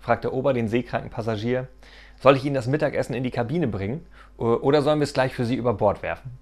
fragt der Ober den seekranken Passagier. Soll ich Ihnen das Mittagessen in die Kabine bringen äh, oder sollen wir es gleich für Sie über Bord werfen?